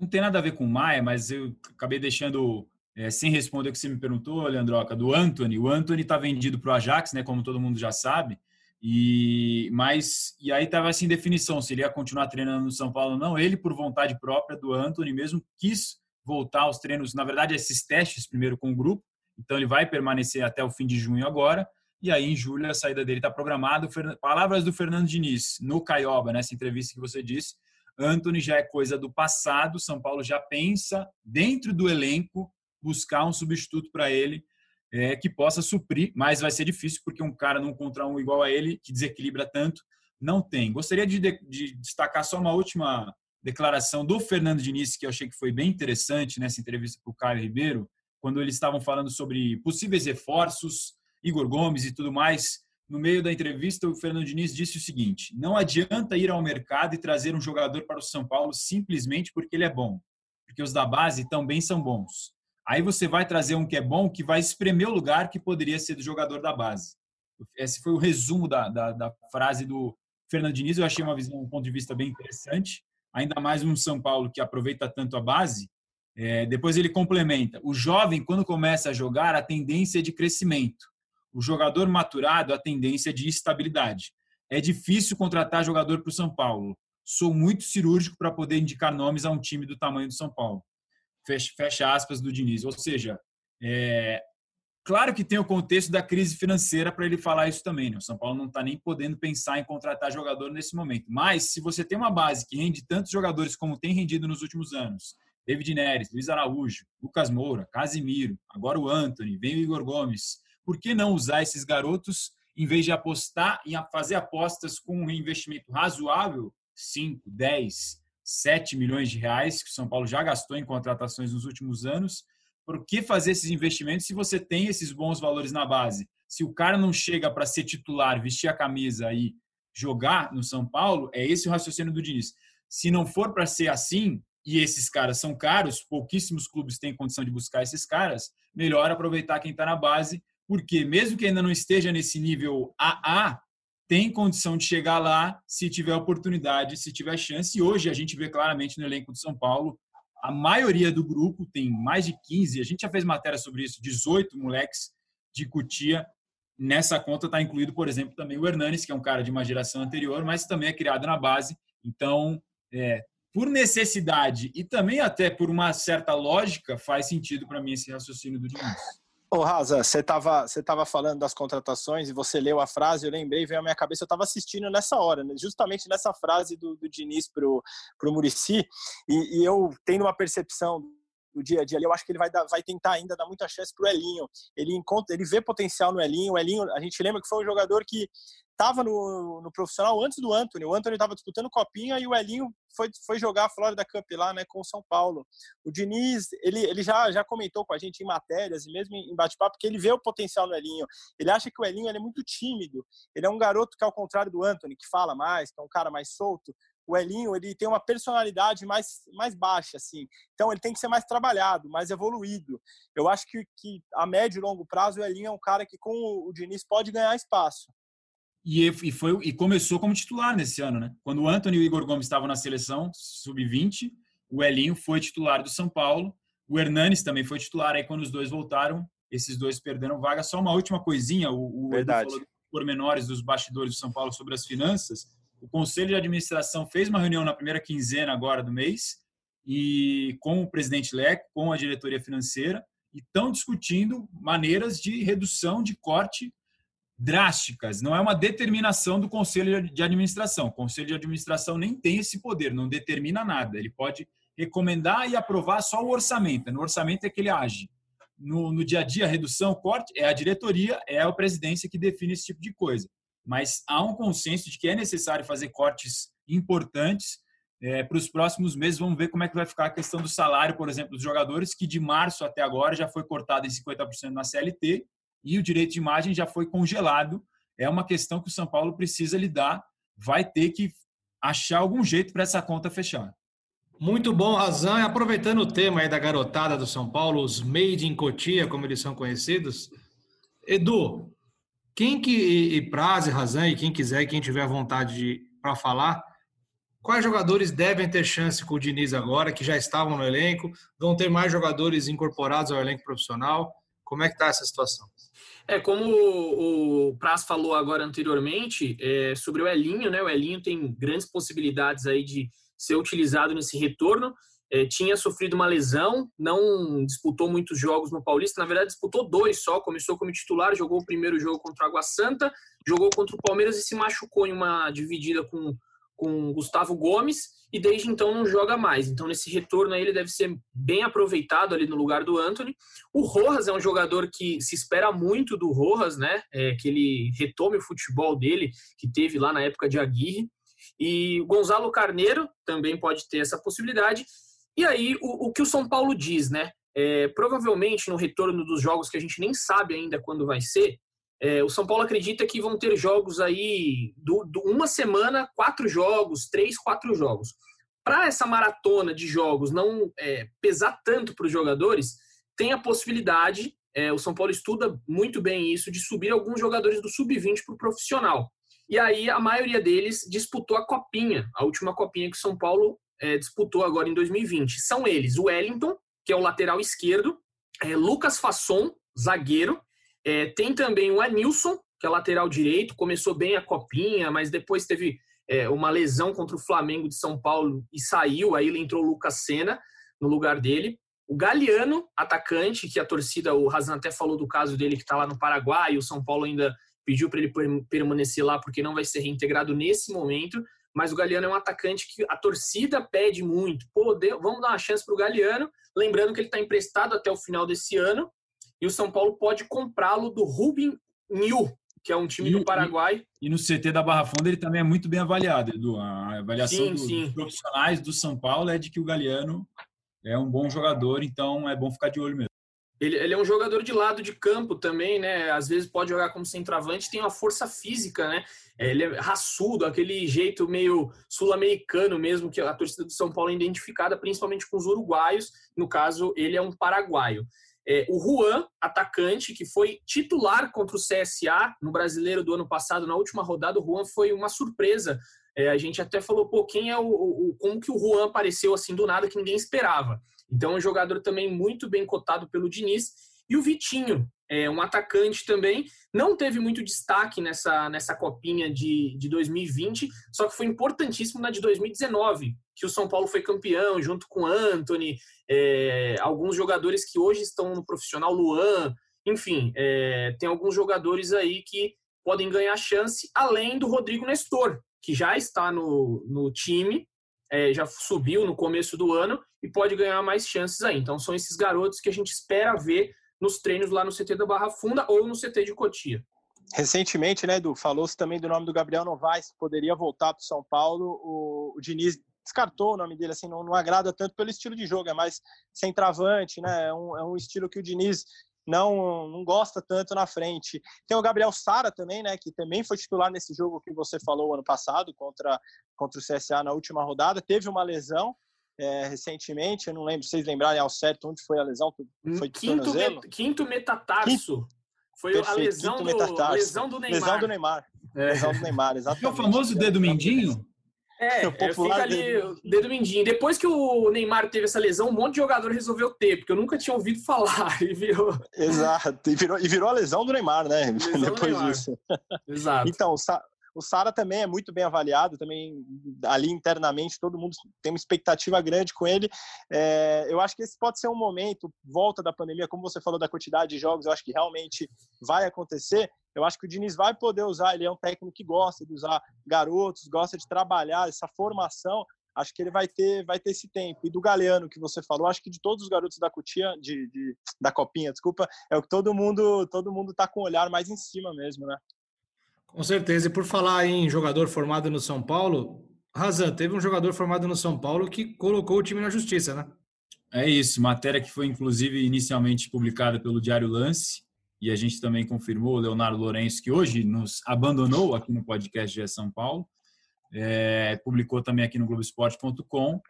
Não tem nada a ver com o Maia, mas eu acabei deixando é, sem responder o que você me perguntou, Leandroca, do Anthony. O Anthony está vendido para o Ajax, né, como todo mundo já sabe. E mas e aí estava assim definição se ele ia continuar treinando no São Paulo ou não. Ele por vontade própria do Anthony mesmo quis voltar aos treinos, na verdade esses testes primeiro com o grupo. Então ele vai permanecer até o fim de junho agora. E aí em julho a saída dele está programada. Palavras do Fernando Diniz no Caioba nessa entrevista que você disse. Anthony já é coisa do passado. São Paulo já pensa dentro do elenco buscar um substituto para ele é, que possa suprir, mas vai ser difícil porque um cara num contra um igual a ele, que desequilibra tanto, não tem. Gostaria de, de, de destacar só uma última declaração do Fernando Diniz, que eu achei que foi bem interessante nessa entrevista para o Caio Ribeiro, quando eles estavam falando sobre possíveis reforços, Igor Gomes e tudo mais. No meio da entrevista, o Fernando Diniz disse o seguinte: não adianta ir ao mercado e trazer um jogador para o São Paulo simplesmente porque ele é bom, porque os da base também são bons. Aí você vai trazer um que é bom, que vai espremer o lugar que poderia ser do jogador da base. Esse foi o resumo da, da, da frase do Fernando Diniz. Eu achei uma visão, um ponto de vista bem interessante. Ainda mais um São Paulo que aproveita tanto a base. É, depois ele complementa: o jovem, quando começa a jogar, a tendência é de crescimento. O jogador maturado, a tendência é de estabilidade. É difícil contratar jogador para o São Paulo. Sou muito cirúrgico para poder indicar nomes a um time do tamanho do São Paulo fecha, fecha aspas do Diniz. Ou seja, é, claro que tem o contexto da crise financeira para ele falar isso também. Né? O São Paulo não está nem podendo pensar em contratar jogador nesse momento. Mas se você tem uma base que rende tantos jogadores como tem rendido nos últimos anos, David Neres, Luiz Araújo, Lucas Moura, Casimiro, agora o Anthony, vem o Igor Gomes. Por que não usar esses garotos em vez de apostar em fazer apostas com um investimento razoável, 5, 10, 7 milhões de reais que o São Paulo já gastou em contratações nos últimos anos. Por que fazer esses investimentos se você tem esses bons valores na base? Se o cara não chega para ser titular, vestir a camisa e jogar no São Paulo, é esse o raciocínio do Diniz. Se não for para ser assim, e esses caras são caros, pouquíssimos clubes têm condição de buscar esses caras, melhor aproveitar quem está na base, porque mesmo que ainda não esteja nesse nível AA, tem condição de chegar lá se tiver oportunidade, se tiver chance. E hoje a gente vê claramente no elenco de São Paulo, a maioria do grupo tem mais de 15, a gente já fez matéria sobre isso, 18 moleques de Cutia. Nessa conta está incluído, por exemplo, também o Hernanes, que é um cara de uma geração anterior, mas também é criado na base. Então, é, por necessidade e também até por uma certa lógica, faz sentido para mim esse raciocínio do Diniz. Ô, Raza, você estava você tava falando das contratações e você leu a frase, eu lembrei, veio à minha cabeça, eu estava assistindo nessa hora, né? justamente nessa frase do, do Diniz pro, pro Murici, e, e eu tenho uma percepção do dia a dia ali, eu acho que ele vai, dar, vai tentar ainda dar muita chance pro Elinho. Ele encontra, ele vê potencial no Elinho. O Elinho, a gente lembra que foi um jogador que estava no, no profissional antes do Anthony. O Anthony estava disputando copinha e o Elinho foi, foi jogar a Florida Cup lá, né, com o São Paulo. O Diniz, ele, ele já, já comentou com a gente em matérias e mesmo em bate-papo que ele vê o potencial no Elinho. Ele acha que o Elinho é muito tímido. Ele é um garoto que, ao contrário do Anthony, que fala mais, que é um cara mais solto, o Elinho ele tem uma personalidade mais, mais baixa, assim. Então ele tem que ser mais trabalhado, mais evoluído. Eu acho que, que a médio e longo prazo o Elinho é um cara que com o Diniz pode ganhar espaço. E, e, foi, e começou como titular nesse ano, né? Quando o Anthony e o Igor Gomes estavam na seleção sub-20, o Elinho foi titular do São Paulo, o Hernanes também foi titular. Aí quando os dois voltaram, esses dois perderam vaga. Só uma última coisinha, o, o Verdade. falou pormenores dos bastidores do São Paulo sobre as finanças. O Conselho de Administração fez uma reunião na primeira quinzena agora do mês e com o presidente Leco, com a diretoria financeira, e estão discutindo maneiras de redução de corte drásticas. Não é uma determinação do conselho de administração. O conselho de administração nem tem esse poder, não determina nada. Ele pode recomendar e aprovar só o orçamento. No orçamento é que ele age. No, no dia a dia, redução, corte, é a diretoria, é a presidência que define esse tipo de coisa. Mas há um consenso de que é necessário fazer cortes importantes é, para os próximos meses. Vamos ver como é que vai ficar a questão do salário, por exemplo, dos jogadores, que de março até agora já foi cortado em 50% na CLT e o direito de imagem já foi congelado. É uma questão que o São Paulo precisa lidar, vai ter que achar algum jeito para essa conta fechar. Muito bom, Razan. Aproveitando o tema aí da garotada do São Paulo, os Made in Cotia, como eles são conhecidos. Edu, quem que, e, Praze, Razan, e quem quiser, quem tiver vontade para falar, quais jogadores devem ter chance com o Diniz agora, que já estavam no elenco? Vão ter mais jogadores incorporados ao elenco profissional? Como é que está essa situação? É, como o, Praz falou agora anteriormente, é, sobre o Elinho, né? O Elinho tem grandes possibilidades aí de ser utilizado nesse retorno. É, tinha sofrido uma lesão, não disputou muitos jogos no Paulista, na verdade disputou dois só, começou como titular, jogou o primeiro jogo contra o Água Santa, jogou contra o Palmeiras e se machucou em uma dividida com com Gustavo Gomes e desde então não joga mais. Então nesse retorno aí ele deve ser bem aproveitado ali no lugar do Anthony. O Rojas é um jogador que se espera muito do Rojas, né? É, que ele retome o futebol dele que teve lá na época de Aguirre. E o Gonzalo Carneiro também pode ter essa possibilidade. E aí o, o que o São Paulo diz, né? É, provavelmente no retorno dos jogos que a gente nem sabe ainda quando vai ser, é, o São Paulo acredita que vão ter jogos aí, do, do uma semana, quatro jogos, três, quatro jogos. Para essa maratona de jogos não é, pesar tanto para os jogadores, tem a possibilidade, é, o São Paulo estuda muito bem isso, de subir alguns jogadores do sub-20 para o profissional. E aí a maioria deles disputou a copinha, a última copinha que o São Paulo é, disputou agora em 2020. São eles o Wellington, que é o lateral esquerdo, é, Lucas Fasson, zagueiro, é, tem também o Anilson, que é lateral direito, começou bem a copinha, mas depois teve uma lesão contra o Flamengo de São Paulo e saiu, aí entrou o Lucas Senna no lugar dele. O Galeano, atacante, que a torcida, o Razan até falou do caso dele que está lá no Paraguai, o São Paulo ainda pediu para ele permanecer lá porque não vai ser reintegrado nesse momento. Mas o Galeano é um atacante que a torcida pede muito. Pô, vamos dar uma chance para o Galeano. Lembrando que ele está emprestado até o final desse ano e o São Paulo pode comprá-lo do Rubin New, que é um time e, do Paraguai. E, e, no CT da Barra Funda ele também é muito bem avaliado, Edu. A avaliação sim, do, sim. dos profissionais do São Paulo é de que o Galeano é um bom jogador, então é bom ficar de olho mesmo. Ele, ele, é um jogador de lado de campo também, né? Às vezes pode jogar como centroavante, tem uma força física, né? É, ele é raçudo, aquele jeito meio sul-americano mesmo, que a torcida do São Paulo é identificada principalmente com os uruguaios. No caso, ele é um paraguaio. É, o Juan, atacante, que foi titular contra o CSA no brasileiro do ano passado, na última rodada, o Juan foi uma surpresa. É, a gente até falou, pô, quem é o, o, Como que o Juan apareceu assim do nada que ninguém esperava. Então, é um jogador também muito bem cotado pelo Diniz. E o Vitinho, é um atacante também, não teve muito destaque nessa, nessa copinha de, de 2020, só que foi importantíssimo na de 2019, que o São Paulo foi campeão, junto com Anthony, é, alguns jogadores que hoje estão no profissional, Luan, enfim, é, tem alguns jogadores aí que podem ganhar chance, além do Rodrigo Nestor, que já está no, no time, é, já subiu no começo do ano e pode ganhar mais chances aí. Então são esses garotos que a gente espera ver nos treinos lá no CT da Barra Funda ou no CT de Cotia. Recentemente, né, Edu, falou-se também do nome do Gabriel Novaes, que poderia voltar para o São Paulo. O, o Diniz descartou o nome dele, assim, não, não, agrada tanto pelo estilo de jogo, é mais centroavante, né? É um, é um estilo que o Diniz não, não gosta tanto na frente. Tem o Gabriel Sara também, né, que também foi titular nesse jogo que você falou ano passado contra, contra o CSA na última rodada, teve uma lesão, é, recentemente, eu não lembro, vocês lembrarem ao certo onde foi a lesão? Foi quinto, met, quinto metatarso. Quinto. Foi Perfeito, a, lesão do, lesão do Neymar. Lesão do Neymar. É. Lesão do Neymar, exatamente. É o famoso dedo mindinho? É, fica ali dedo. dedo mindinho. Depois que o Neymar teve essa lesão, um monte de jogador resolveu ter, porque eu nunca tinha ouvido falar e virou. Exato, e virou, e virou a lesão do Neymar, né? Lesão Depois Neymar. disso. Exato. Então, o Sara também é muito bem avaliado, também ali internamente todo mundo tem uma expectativa grande com ele. É, eu acho que esse pode ser um momento, volta da pandemia, como você falou da quantidade de jogos, eu acho que realmente vai acontecer. Eu acho que o Diniz vai poder usar, ele é um técnico que gosta de usar garotos, gosta de trabalhar essa formação. Acho que ele vai ter, vai ter esse tempo. E do Galeano que você falou, acho que de todos os garotos da Cutia, de, de da Copinha, desculpa, é o que todo mundo, todo mundo tá com o olhar mais em cima mesmo, né? Com certeza. E por falar em jogador formado no São Paulo, Razan, teve um jogador formado no São Paulo que colocou o time na justiça, né? É isso, matéria que foi inclusive inicialmente publicada pelo Diário Lance, e a gente também confirmou o Leonardo Lourenço, que hoje nos abandonou aqui no podcast de São Paulo, é, publicou também aqui no Globoesporte.com.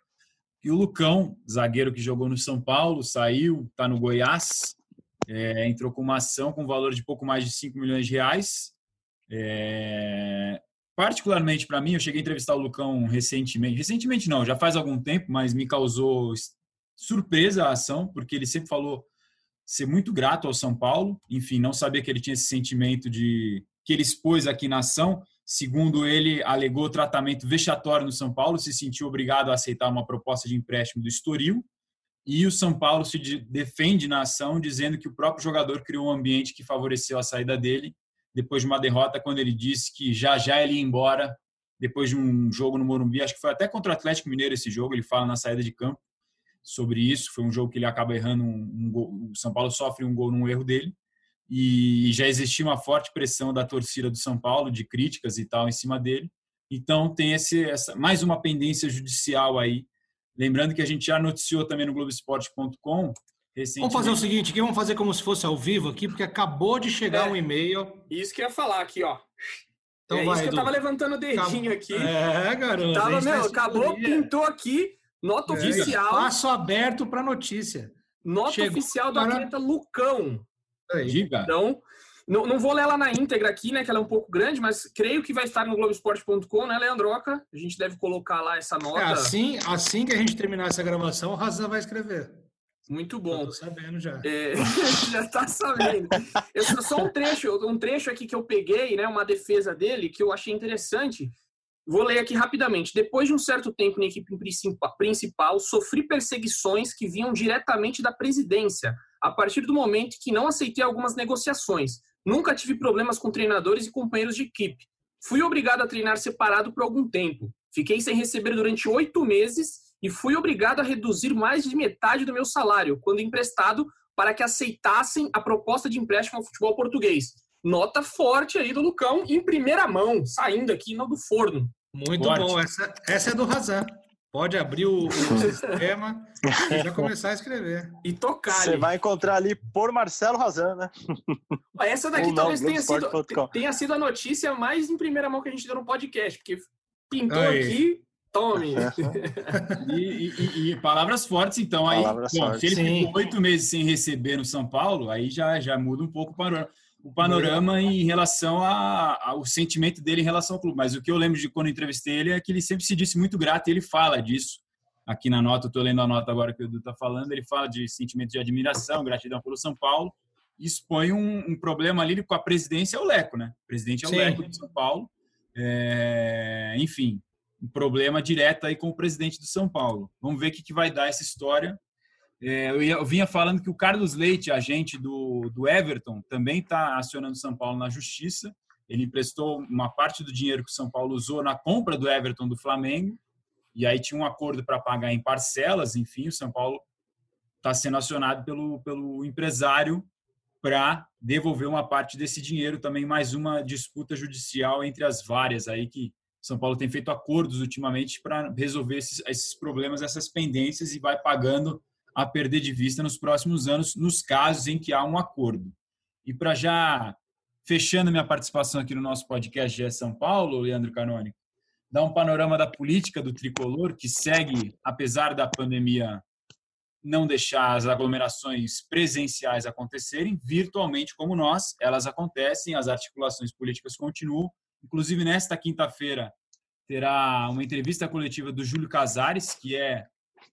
E o Lucão, zagueiro que jogou no São Paulo, saiu, está no Goiás, é, entrou com uma ação com valor de pouco mais de 5 milhões de reais é, particularmente para mim, eu cheguei a entrevistar o Lucão recentemente. Recentemente não, já faz algum tempo, mas me causou surpresa a ação, porque ele sempre falou ser muito grato ao São Paulo. Enfim, não sabia que ele tinha esse sentimento de que ele expôs aqui na ação. Segundo ele, alegou tratamento vexatório no São Paulo, se sentiu obrigado a aceitar uma proposta de empréstimo do Estoril. E o São Paulo se defende na ação, dizendo que o próprio jogador criou um ambiente que favoreceu a saída dele, depois de uma derrota, quando ele disse que já já ele ia embora, depois de um jogo no Morumbi, acho que foi até contra o Atlético Mineiro esse jogo, ele fala na saída de campo sobre isso. Foi um jogo que ele acaba errando um, um gol, o São Paulo sofre um gol num erro dele. E já existia uma forte pressão da torcida do São Paulo, de críticas e tal, em cima dele. Então tem esse, essa, mais uma pendência judicial aí Lembrando que a gente já noticiou também no Globoesporte.com Vamos fazer o seguinte, aqui vamos fazer como se fosse ao vivo aqui, porque acabou de chegar é, um e-mail. Isso que eu ia falar aqui, ó. Então é vai, isso que eu tava levantando o dedinho aqui. É, garoto. Tava, meu, acabou, pintou aqui, nota é, oficial. Passo aberto para notícia. Nota Chegou oficial do para... atleta Lucão. Diga. Então, não, não vou ler ela na íntegra aqui, né? Que ela é um pouco grande, mas creio que vai estar no Globoesporte.com, né, Leandroca? A gente deve colocar lá essa nota. É assim, assim que a gente terminar essa gravação, o Razan vai escrever. Muito bom. tô sabendo já. É, já tá sabendo. Eu, só um trecho, um trecho aqui que eu peguei, né? Uma defesa dele que eu achei interessante. Vou ler aqui rapidamente. Depois de um certo tempo na equipe principal, sofri perseguições que vinham diretamente da presidência, a partir do momento que não aceitei algumas negociações. Nunca tive problemas com treinadores e companheiros de equipe. Fui obrigado a treinar separado por algum tempo. Fiquei sem receber durante oito meses e fui obrigado a reduzir mais de metade do meu salário, quando emprestado, para que aceitassem a proposta de empréstimo ao futebol português. Nota forte aí do Lucão, em primeira mão, saindo aqui no do forno. Muito forte. bom, essa, essa é do Razan. Pode abrir o, o sistema e já começar a escrever. E tocar. Você vai encontrar ali por Marcelo Razan, né? Essa daqui talvez tenha sido, tenha sido a notícia mais em primeira mão que a gente deu no podcast, porque pintou Aí. aqui, tome. e, e, e, palavras fortes, então. Aí, bom, fortes. se ele Sim. ficou oito meses sem receber no São Paulo, aí já, já muda um pouco o panorama o panorama em relação a, ao sentimento dele em relação ao clube. Mas o que eu lembro de quando entrevistei ele é que ele sempre se disse muito grato e ele fala disso. Aqui na nota, eu estou lendo a nota agora que o Edu está falando, ele fala de sentimento de admiração, gratidão pelo São Paulo, e expõe um, um problema ali com a presidência é o Leco, né? O presidente é o Sim. Leco de São Paulo. É, enfim, um problema direto aí com o presidente do São Paulo. Vamos ver o que, que vai dar essa história. É, eu, ia, eu, vinha falando que o Carlos Leite, agente do, do Everton, também está acionando São Paulo na justiça. Ele emprestou uma parte do dinheiro que o São Paulo usou na compra do Everton do Flamengo, e aí tinha um acordo para pagar em parcelas. Enfim, o São Paulo está sendo acionado pelo, pelo empresário para devolver uma parte desse dinheiro. Também mais uma disputa judicial entre as várias aí que São Paulo tem feito acordos ultimamente para resolver esses, esses problemas, essas pendências e vai pagando a perder de vista nos próximos anos, nos casos em que há um acordo. E para já fechando minha participação aqui no nosso podcast de São Paulo, Leandro Canoni, dar um panorama da política do tricolor que segue, apesar da pandemia não deixar as aglomerações presenciais acontecerem, virtualmente como nós, elas acontecem, as articulações políticas continuam. Inclusive, nesta quinta-feira, terá uma entrevista coletiva do Júlio Casares, que é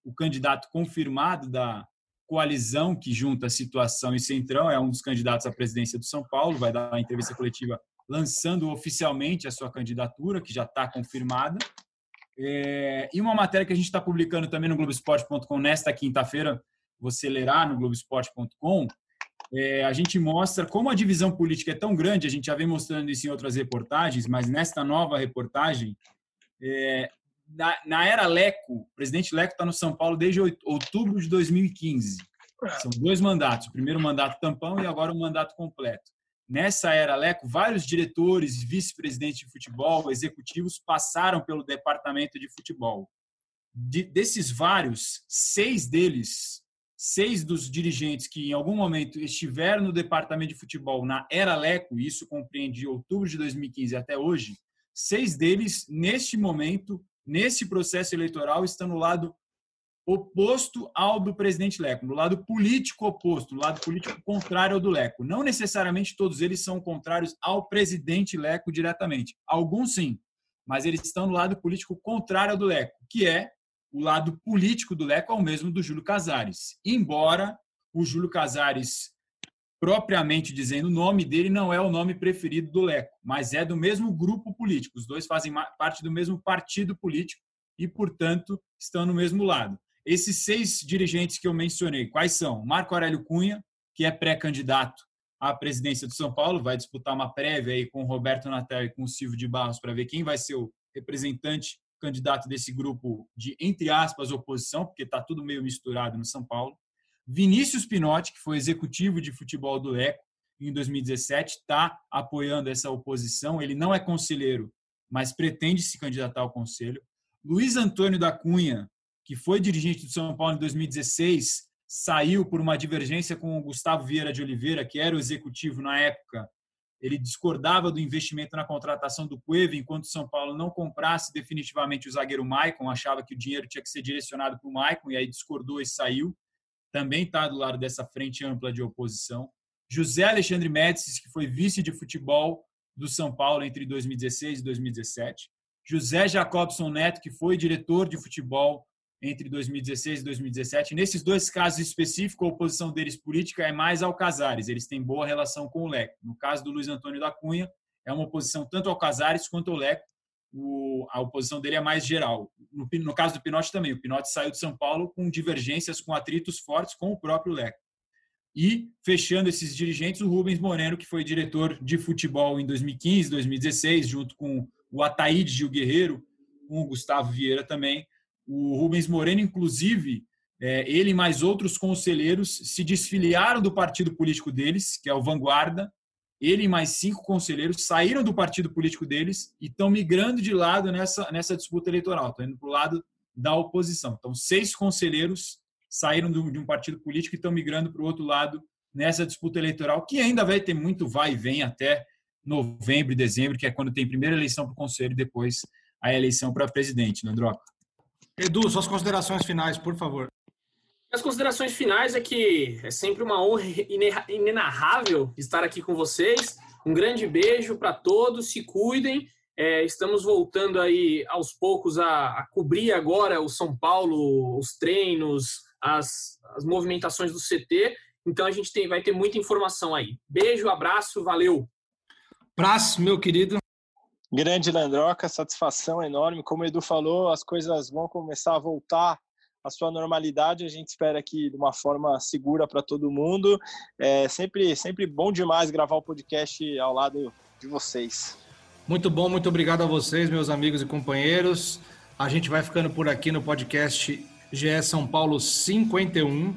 o candidato confirmado da coalizão que junta Situação e Centrão, é um dos candidatos à presidência do São Paulo, vai dar uma entrevista coletiva lançando oficialmente a sua candidatura, que já está confirmada. É, e uma matéria que a gente está publicando também no Globoesporte.com nesta quinta-feira, você lerá no Globoesporte.com, é, a gente mostra como a divisão política é tão grande, a gente já vem mostrando isso em outras reportagens, mas nesta nova reportagem, é, na, na era Leco, o presidente Leco está no São Paulo desde outubro de 2015. São dois mandatos, o primeiro mandato tampão e agora o mandato completo. Nessa era Leco, vários diretores, vice-presidentes de futebol, executivos passaram pelo departamento de futebol. De, desses vários, seis deles, seis dos dirigentes que em algum momento estiveram no departamento de futebol na era Leco, isso compreende de outubro de 2015 até hoje, seis deles, neste momento, nesse processo eleitoral está no lado oposto ao do presidente Leco, no lado político oposto, no lado político contrário ao do Leco. Não necessariamente todos eles são contrários ao presidente Leco diretamente. Alguns sim, mas eles estão no lado político contrário ao do Leco, que é o lado político do Leco é o mesmo do Júlio Casares. Embora o Júlio Casares, propriamente dizendo o nome dele, não é o nome preferido do Leco, mas é do mesmo grupo político. Os dois fazem parte do mesmo partido político e, portanto, estão no mesmo lado. Esses seis dirigentes que eu mencionei, quais são? Marco Aurélio Cunha, que é pré-candidato à presidência do São Paulo, vai disputar uma prévia aí com o Roberto Natel e com o Silvio de Barros para ver quem vai ser o representante candidato desse grupo de, entre aspas, oposição, porque está tudo meio misturado no São Paulo. Vinícius Pinotti, que foi executivo de futebol do ECO em 2017, está apoiando essa oposição. Ele não é conselheiro, mas pretende se candidatar ao conselho. Luiz Antônio da Cunha, que foi dirigente do São Paulo em 2016, saiu por uma divergência com o Gustavo Vieira de Oliveira, que era o executivo na época. Ele discordava do investimento na contratação do Cueva, enquanto o São Paulo não comprasse definitivamente o zagueiro Maicon, achava que o dinheiro tinha que ser direcionado para o Maicon, e aí discordou e saiu também está do lado dessa frente ampla de oposição. José Alexandre Médicis, que foi vice de futebol do São Paulo entre 2016 e 2017. José Jacobson Neto, que foi diretor de futebol entre 2016 e 2017. Nesses dois casos específicos, a oposição deles política é mais ao Casares. Eles têm boa relação com o Leco. No caso do Luiz Antônio da Cunha, é uma oposição tanto ao Casares quanto ao Leco o, a oposição dele é mais geral. No, no, caso do Pinotti também, o Pinotti saiu de São Paulo com divergências, com atritos fortes com o próprio Leco. E, fechando esses dirigentes, o Rubens Moreno, que foi diretor de futebol em 2015, 2016, junto com o Ataíde Gil Guerreiro, com o Gustavo Vieira também. O Rubens Moreno, inclusive, é, ele e mais outros conselheiros se desfiliaram do partido político deles, que é o Vanguarda, ele e mais cinco conselheiros saíram do partido político deles e estão migrando de lado nessa, nessa disputa eleitoral, estão indo para o lado da oposição. Então, seis conselheiros saíram de um partido político e estão migrando para o outro lado nessa disputa eleitoral, que ainda vai ter muito vai e vem até novembro e dezembro, que é quando tem primeira eleição para o conselho e depois a eleição para presidente, Landroca. Edu, suas considerações finais, por favor. As considerações finais é que é sempre uma honra inenarrável estar aqui com vocês. Um grande beijo para todos, se cuidem. É, estamos voltando aí aos poucos a, a, cobrir agora o São Paulo, os treinos, as, as movimentações do CT. Então a gente tem, vai ter muita informação aí. Beijo, abraço, valeu. Abraço, meu querido. Grande Landroca, satisfação enorme. Como o Edu falou, as coisas vão começar a voltar a sua normalidade. A gente espera que de uma forma segura para todo mundo. É sempre, sempre bom demais gravar o podcast ao lado de vocês. Muito bom, muito obrigado a vocês, meus amigos e companheiros. A gente vai ficando por aqui no podcast GE São Paulo 51.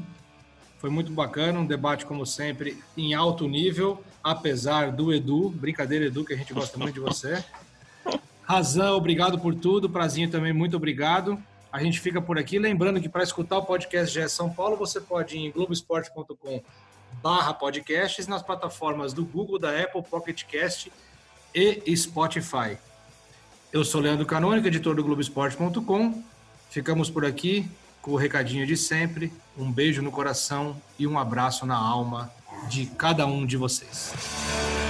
Foi muito bacana, um debate, como sempre, em alto nível, apesar do Edu. Brincadeira, Edu, que a gente gosta muito de você. Razão, obrigado por tudo. Prazinho também, muito obrigado. A gente fica por aqui. Lembrando que para escutar o podcast GE São Paulo, você pode ir em globesport.com barra podcasts nas plataformas do Google, da Apple, Pocket Cast e Spotify. Eu sou Leandro Canônico, editor do Globoesporte.com. Ficamos por aqui com o recadinho de sempre. Um beijo no coração e um abraço na alma de cada um de vocês.